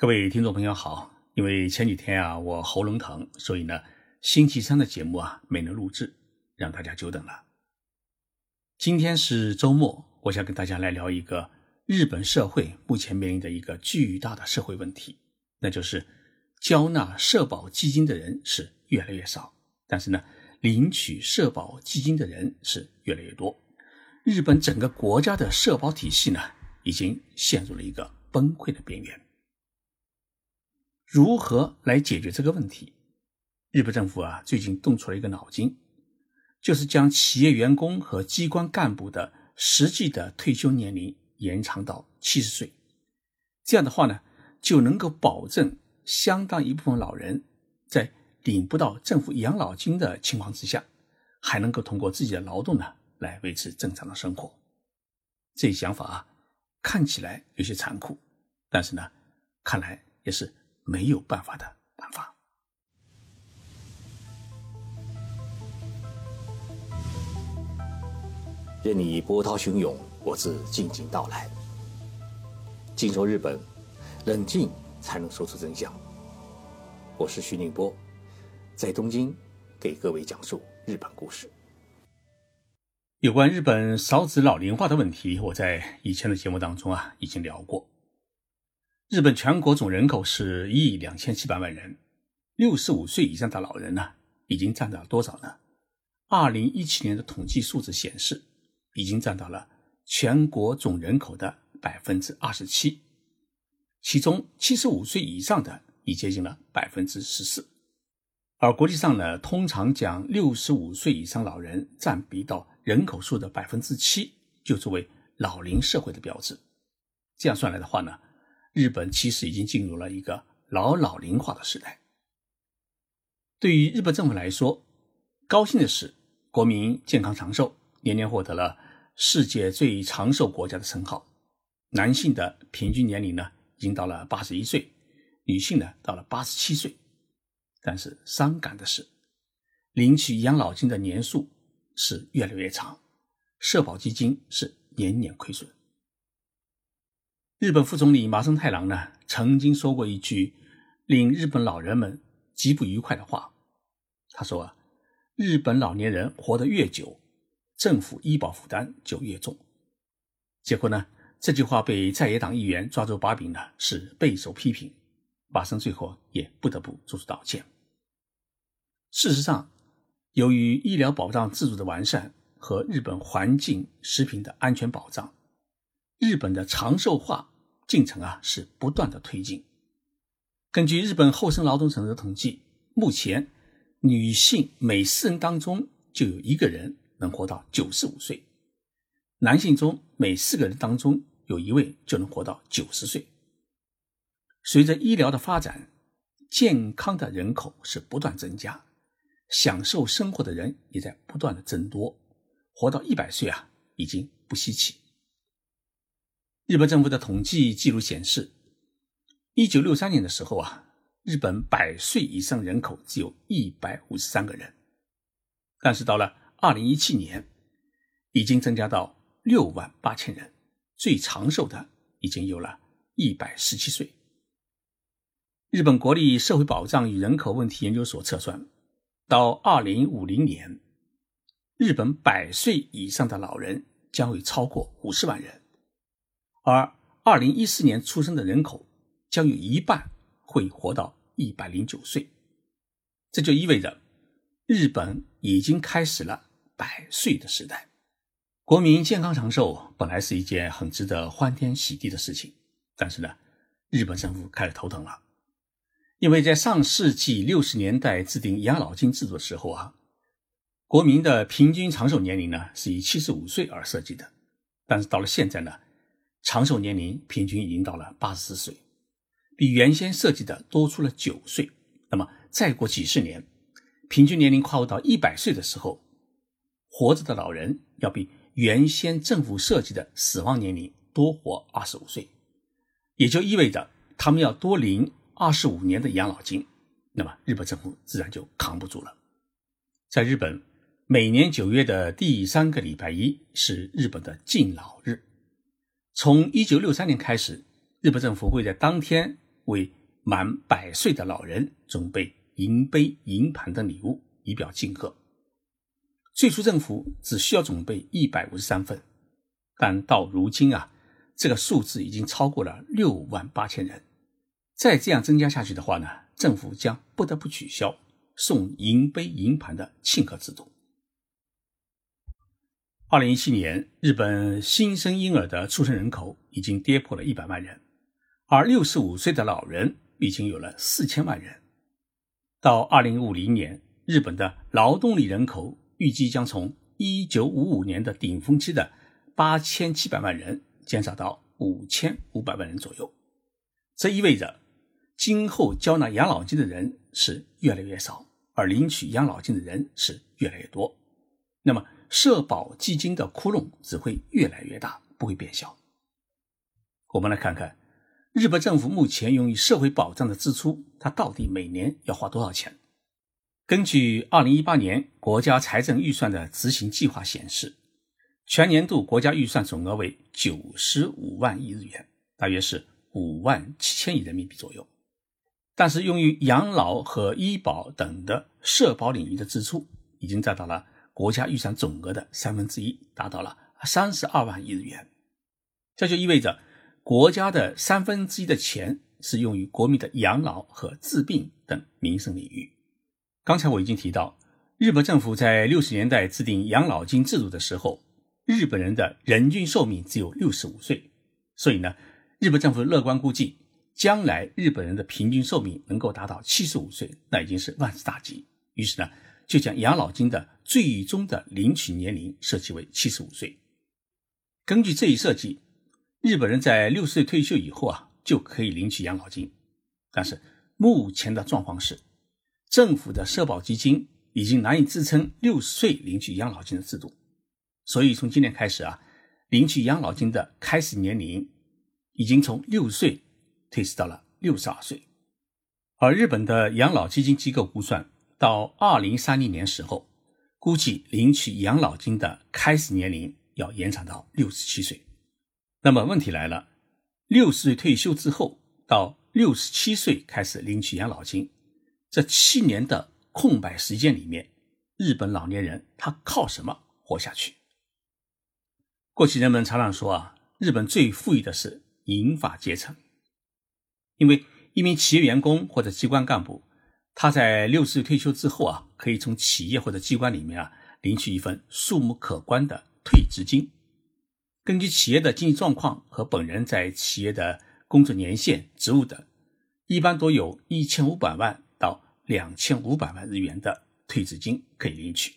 各位听众朋友好，因为前几天啊我喉咙疼，所以呢星期三的节目啊没能录制，让大家久等了。今天是周末，我想跟大家来聊一个日本社会目前面临的一个巨大的社会问题，那就是交纳社保基金的人是越来越少，但是呢领取社保基金的人是越来越多。日本整个国家的社保体系呢已经陷入了一个崩溃的边缘。如何来解决这个问题？日本政府啊，最近动出了一个脑筋，就是将企业员工和机关干部的实际的退休年龄延长到七十岁。这样的话呢，就能够保证相当一部分老人在领不到政府养老金的情况之下，还能够通过自己的劳动呢来维持正常的生活。这想法啊，看起来有些残酷，但是呢，看来也是。没有办法的办法。任你波涛汹涌，我自静静到来。静说日本，冷静才能说出真相。我是徐宁波，在东京给各位讲述日本故事。有关日本少子老龄化的问题，我在以前的节目当中啊已经聊过。日本全国总人口是一亿两千七百万人，六十五岁以上的老人呢，已经占到了多少呢？二零一七年的统计数字显示，已经占到了全国总人口的百分之二十七，其中七十五岁以上的已接近了百分之十四。而国际上呢，通常讲六十五岁以上老人占比到人口数的百分之七，就作为老龄社会的标志。这样算来的话呢？日本其实已经进入了一个老老龄化的时代。对于日本政府来说，高兴的是国民健康长寿，年年获得了世界最长寿国家的称号。男性的平均年龄呢，已经到了八十一岁，女性呢到了八十七岁。但是伤感的是，领取养老金的年数是越来越长，社保基金是年年亏损。日本副总理麻生太郎呢，曾经说过一句令日本老人们极不愉快的话。他说：“，日本老年人活得越久，政府医保负担就越重。”结果呢，这句话被在野党议员抓住把柄呢，是备受批评。麻生最后也不得不做出道歉。事实上，由于医疗保障制度的完善和日本环境食品的安全保障。日本的长寿化进程啊是不断的推进。根据日本厚生劳动省的统计，目前女性每四人当中就有一个人能活到九十五岁，男性中每四个人当中有一位就能活到九十岁。随着医疗的发展，健康的人口是不断增加，享受生活的人也在不断的增多，活到一百岁啊已经不稀奇。日本政府的统计记录显示，一九六三年的时候啊，日本百岁以上人口只有一百五十三个人，但是到了二零一七年，已经增加到六万八千人，最长寿的已经有了一百十七岁。日本国立社会保障与人口问题研究所测算，到二零五零年，日本百岁以上的老人将会超过五十万人。而二零一四年出生的人口将有一半会活到一百零九岁，这就意味着日本已经开始了百岁的时代。国民健康长寿本来是一件很值得欢天喜地的事情，但是呢，日本政府开始头疼了，因为在上世纪六十年代制定养老金制度的时候啊，国民的平均长寿年龄呢是以七十五岁而设计的，但是到了现在呢。长寿年龄平均已经到了八十四岁，比原先设计的多出了九岁。那么再过几十年，平均年龄跨入到一百岁的时候，活着的老人要比原先政府设计的死亡年龄多活二十五岁，也就意味着他们要多领二十五年的养老金。那么日本政府自然就扛不住了。在日本，每年九月的第三个礼拜一是日本的敬老日。从一九六三年开始，日本政府会在当天为满百岁的老人准备银杯、银盘等礼物，以表敬贺。最初政府只需要准备一百五十三份，但到如今啊，这个数字已经超过了六万八千人。再这样增加下去的话呢，政府将不得不取消送银杯、银盘的庆贺制度。二零一七年，日本新生婴儿的出生人口已经跌破了一百万人，而六十五岁的老人已经有了四千万人。到二零五零年，日本的劳动力人口预计将从一九五五年的顶峰期的八千七百万人减少到五千五百万人左右。这意味着，今后交纳养老金的人是越来越少，而领取养老金的人是越来越多。那么，社保基金的窟窿只会越来越大，不会变小。我们来看看日本政府目前用于社会保障的支出，它到底每年要花多少钱？根据二零一八年国家财政预算的执行计划显示，全年度国家预算总额为九十五万亿日元，大约是五万七千亿人民币左右。但是，用于养老和医保等的社保领域的支出，已经占到了。国家预算总额的三分之一达到了三十二万亿日元，这就意味着国家的三分之一的钱是用于国民的养老和治病等民生领域。刚才我已经提到，日本政府在六十年代制定养老金制度的时候，日本人的人均寿命只有六十五岁，所以呢，日本政府乐观估计，将来日本人的平均寿命能够达到七十五岁，那已经是万事大吉。于是呢。就将养老金的最终的领取年龄设计为七十五岁。根据这一设计，日本人在六十岁退休以后啊，就可以领取养老金。但是目前的状况是，政府的社保基金已经难以支撑六十岁领取养老金的制度，所以从今年开始啊，领取养老金的开始年龄已经从六十岁推迟到了六十二岁。而日本的养老基金机构估算。到二零三零年时候，估计领取养老金的开始年龄要延长到六十七岁。那么问题来了，六十岁退休之后到六十七岁开始领取养老金，这七年的空白时间里面，日本老年人他靠什么活下去？过去人们常常说啊，日本最富裕的是银发阶层，因为一名企业员工或者机关干部。他在六十岁退休之后啊，可以从企业或者机关里面啊领取一份数目可观的退职金。根据企业的经济状况和本人在企业的工作年限、职务等，一般都有一千五百万到两千五百万日元的退职金可以领取。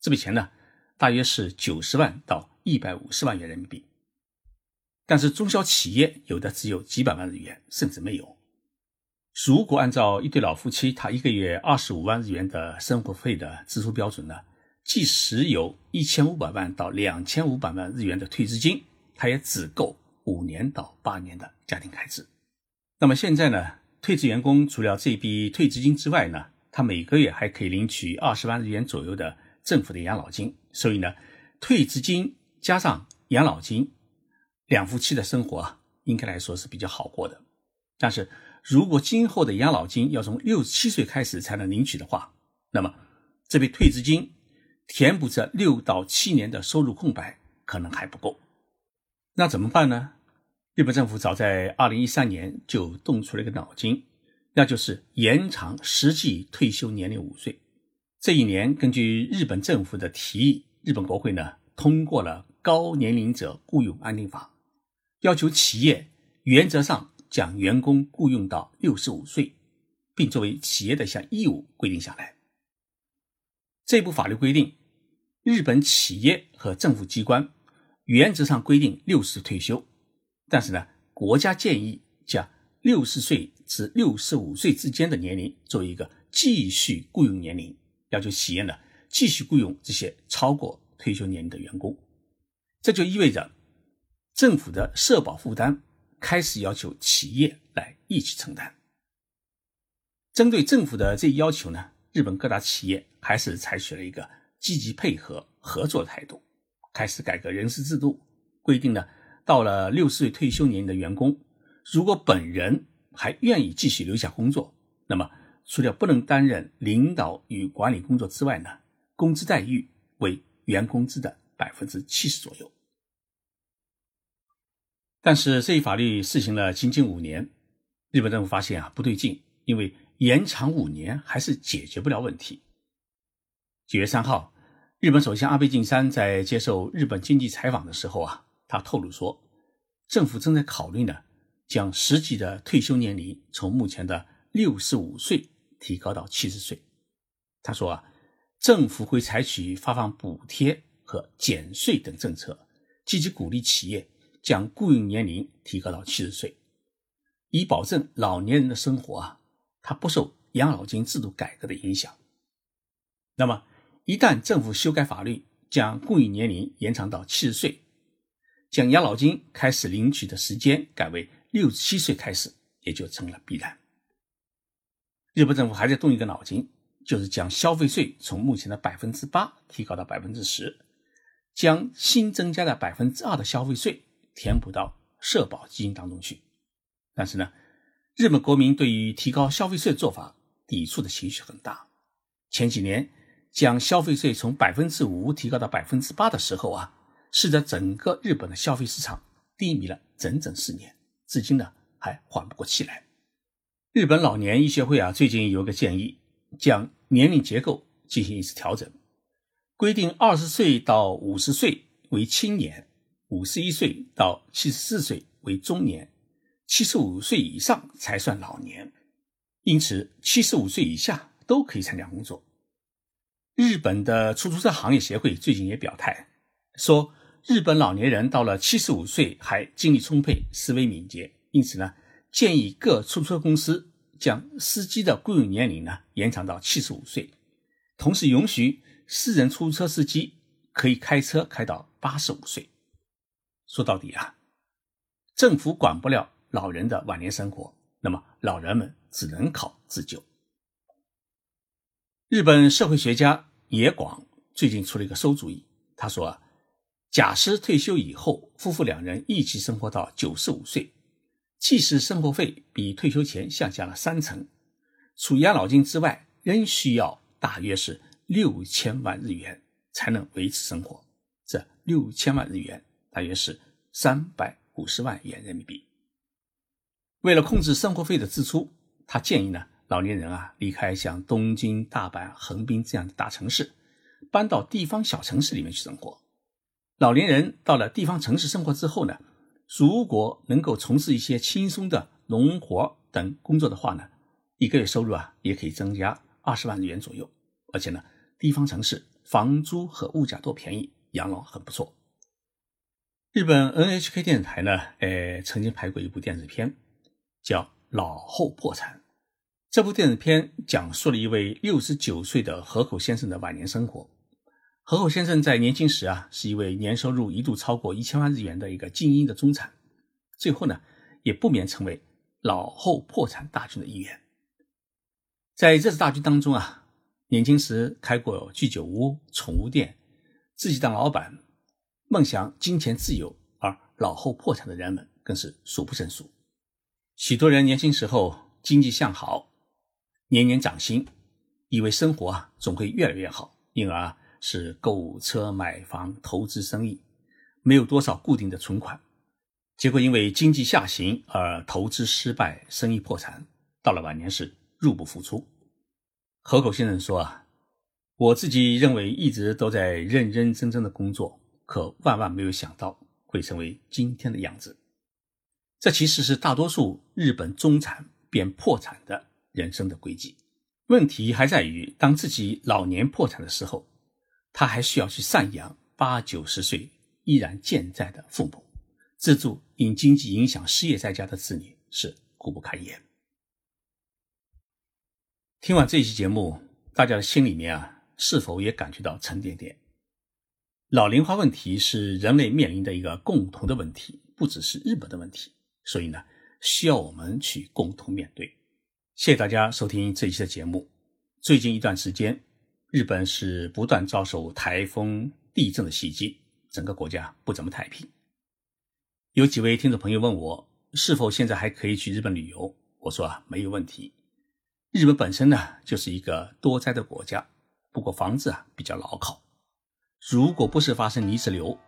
这笔钱呢，大约是九十万到一百五十万元人民币。但是中小企业有的只有几百万日元，甚至没有。如果按照一对老夫妻他一个月二十五万日元的生活费的支出标准呢，即使有一千五百万到两千五百万日元的退资金，他也只够五年到八年的家庭开支。那么现在呢，退职员工除了这笔退资金之外呢，他每个月还可以领取二十万日元左右的政府的养老金。所以呢，退资金加上养老金，两夫妻的生活，应该来说是比较好过的。但是，如果今后的养老金要从六十七岁开始才能领取的话，那么这笔退职金填补这六到七年的收入空白可能还不够。那怎么办呢？日本政府早在二零一三年就动出了一个脑筋，那就是延长实际退休年龄五岁。这一年，根据日本政府的提议，日本国会呢通过了《高年龄者雇佣安定法》，要求企业原则上。将员工雇佣到六十五岁，并作为企业的一项义务规定下来。这部法律规定，日本企业和政府机关原则上规定六十退休，但是呢，国家建议将六十岁至六十五岁之间的年龄作为一个继续雇佣年龄，要求企业呢继续雇佣这些超过退休年龄的员工。这就意味着政府的社保负担。开始要求企业来一起承担。针对政府的这一要求呢，日本各大企业还是采取了一个积极配合合作的态度，开始改革人事制度，规定呢，到了六十岁退休年龄的员工，如果本人还愿意继续留下工作，那么除了不能担任领导与管理工作之外呢，工资待遇为原工资的百分之七十左右。但是这一法律试行了仅仅五年，日本政府发现啊不对劲，因为延长五年还是解决不了问题。九月三号，日本首相安倍晋三在接受日本经济采访的时候啊，他透露说，政府正在考虑呢，将实际的退休年龄从目前的六十五岁提高到七十岁。他说啊，政府会采取发放补贴和减税等政策，积极鼓励企业。将雇佣年龄提高到七十岁，以保证老年人的生活啊，他不受养老金制度改革的影响。那么，一旦政府修改法律，将雇佣年龄延长到七十岁，将养老金开始领取的时间改为六十七岁开始，也就成了必然。日本政府还在动一个脑筋，就是将消费税从目前的百分之八提高到百分之十，将新增加的百分之二的消费税。填补到社保基金当中去，但是呢，日本国民对于提高消费税做法抵触的情绪很大。前几年将消费税从百分之五提高到百分之八的时候啊，使得整个日本的消费市场低迷了整整四年，至今呢还缓不过气来。日本老年医学会啊最近有个建议，将年龄结构进行一次调整，规定二十岁到五十岁为青年。五十一岁到七十四岁为中年，七十五岁以上才算老年。因此，七十五岁以下都可以参加工作。日本的出租车行业协会最近也表态说，日本老年人到了七十五岁还精力充沛、思维敏捷，因此呢，建议各出租车公司将司机的雇佣年龄呢延长到七十五岁，同时允许私人出租车司机可以开车开到八十五岁。说到底啊，政府管不了老人的晚年生活，那么老人们只能靠自救。日本社会学家野广最近出了一个馊主意，他说啊，假使退休以后，夫妇两人一起生活到九十五岁，即使生活费比退休前下降了三成，除养老金之外，仍需要大约是六千万日元才能维持生活。这六千万日元。大约是三百五十万元人民币。为了控制生活费的支出，他建议呢，老年人啊离开像东京、大阪、横滨这样的大城市，搬到地方小城市里面去生活。老年人到了地方城市生活之后呢，如果能够从事一些轻松的农活等工作的话呢，一个月收入啊也可以增加二十万日元左右。而且呢，地方城市房租和物价都便宜，养老很不错。日本 NHK 电视台呢，呃，曾经拍过一部电视片，叫《老后破产》。这部电视片讲述了一位六十九岁的河口先生的晚年生活。河口先生在年轻时啊，是一位年收入一度超过一千万日元的一个精英的中产，最后呢，也不免成为老后破产大军的一员。在这次大军当中啊，年轻时开过居酒屋、宠物店，自己当老板。梦想金钱自由而老后破产的人们更是数不胜数。许多人年轻时候经济向好，年年涨薪，以为生活啊总会越来越好，因而是购车、买房、投资生意，没有多少固定的存款。结果因为经济下行而投资失败，生意破产，到了晚年是入不敷出。河口先生说啊，我自己认为一直都在认认真真的工作。可万万没有想到会成为今天的样子，这其实是大多数日本中产变破产的人生的轨迹。问题还在于，当自己老年破产的时候，他还需要去赡养八九十岁依然健在的父母，资助因经济影响失业在家的子女，是苦不堪言。听完这期节目，大家的心里面啊，是否也感觉到沉甸甸？老龄化问题是人类面临的一个共同的问题，不只是日本的问题，所以呢，需要我们去共同面对。谢谢大家收听这一期的节目。最近一段时间，日本是不断遭受台风、地震的袭击，整个国家不怎么太平。有几位听众朋友问我，是否现在还可以去日本旅游？我说啊，没有问题。日本本身呢就是一个多灾的国家，不过房子啊比较牢靠。如果不是发生泥石流、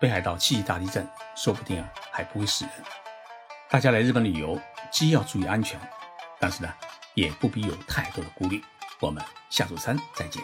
北海道七级大地震，说不定啊还不会死人。大家来日本旅游，既要注意安全，但是呢也不必有太多的顾虑。我们下周三再见。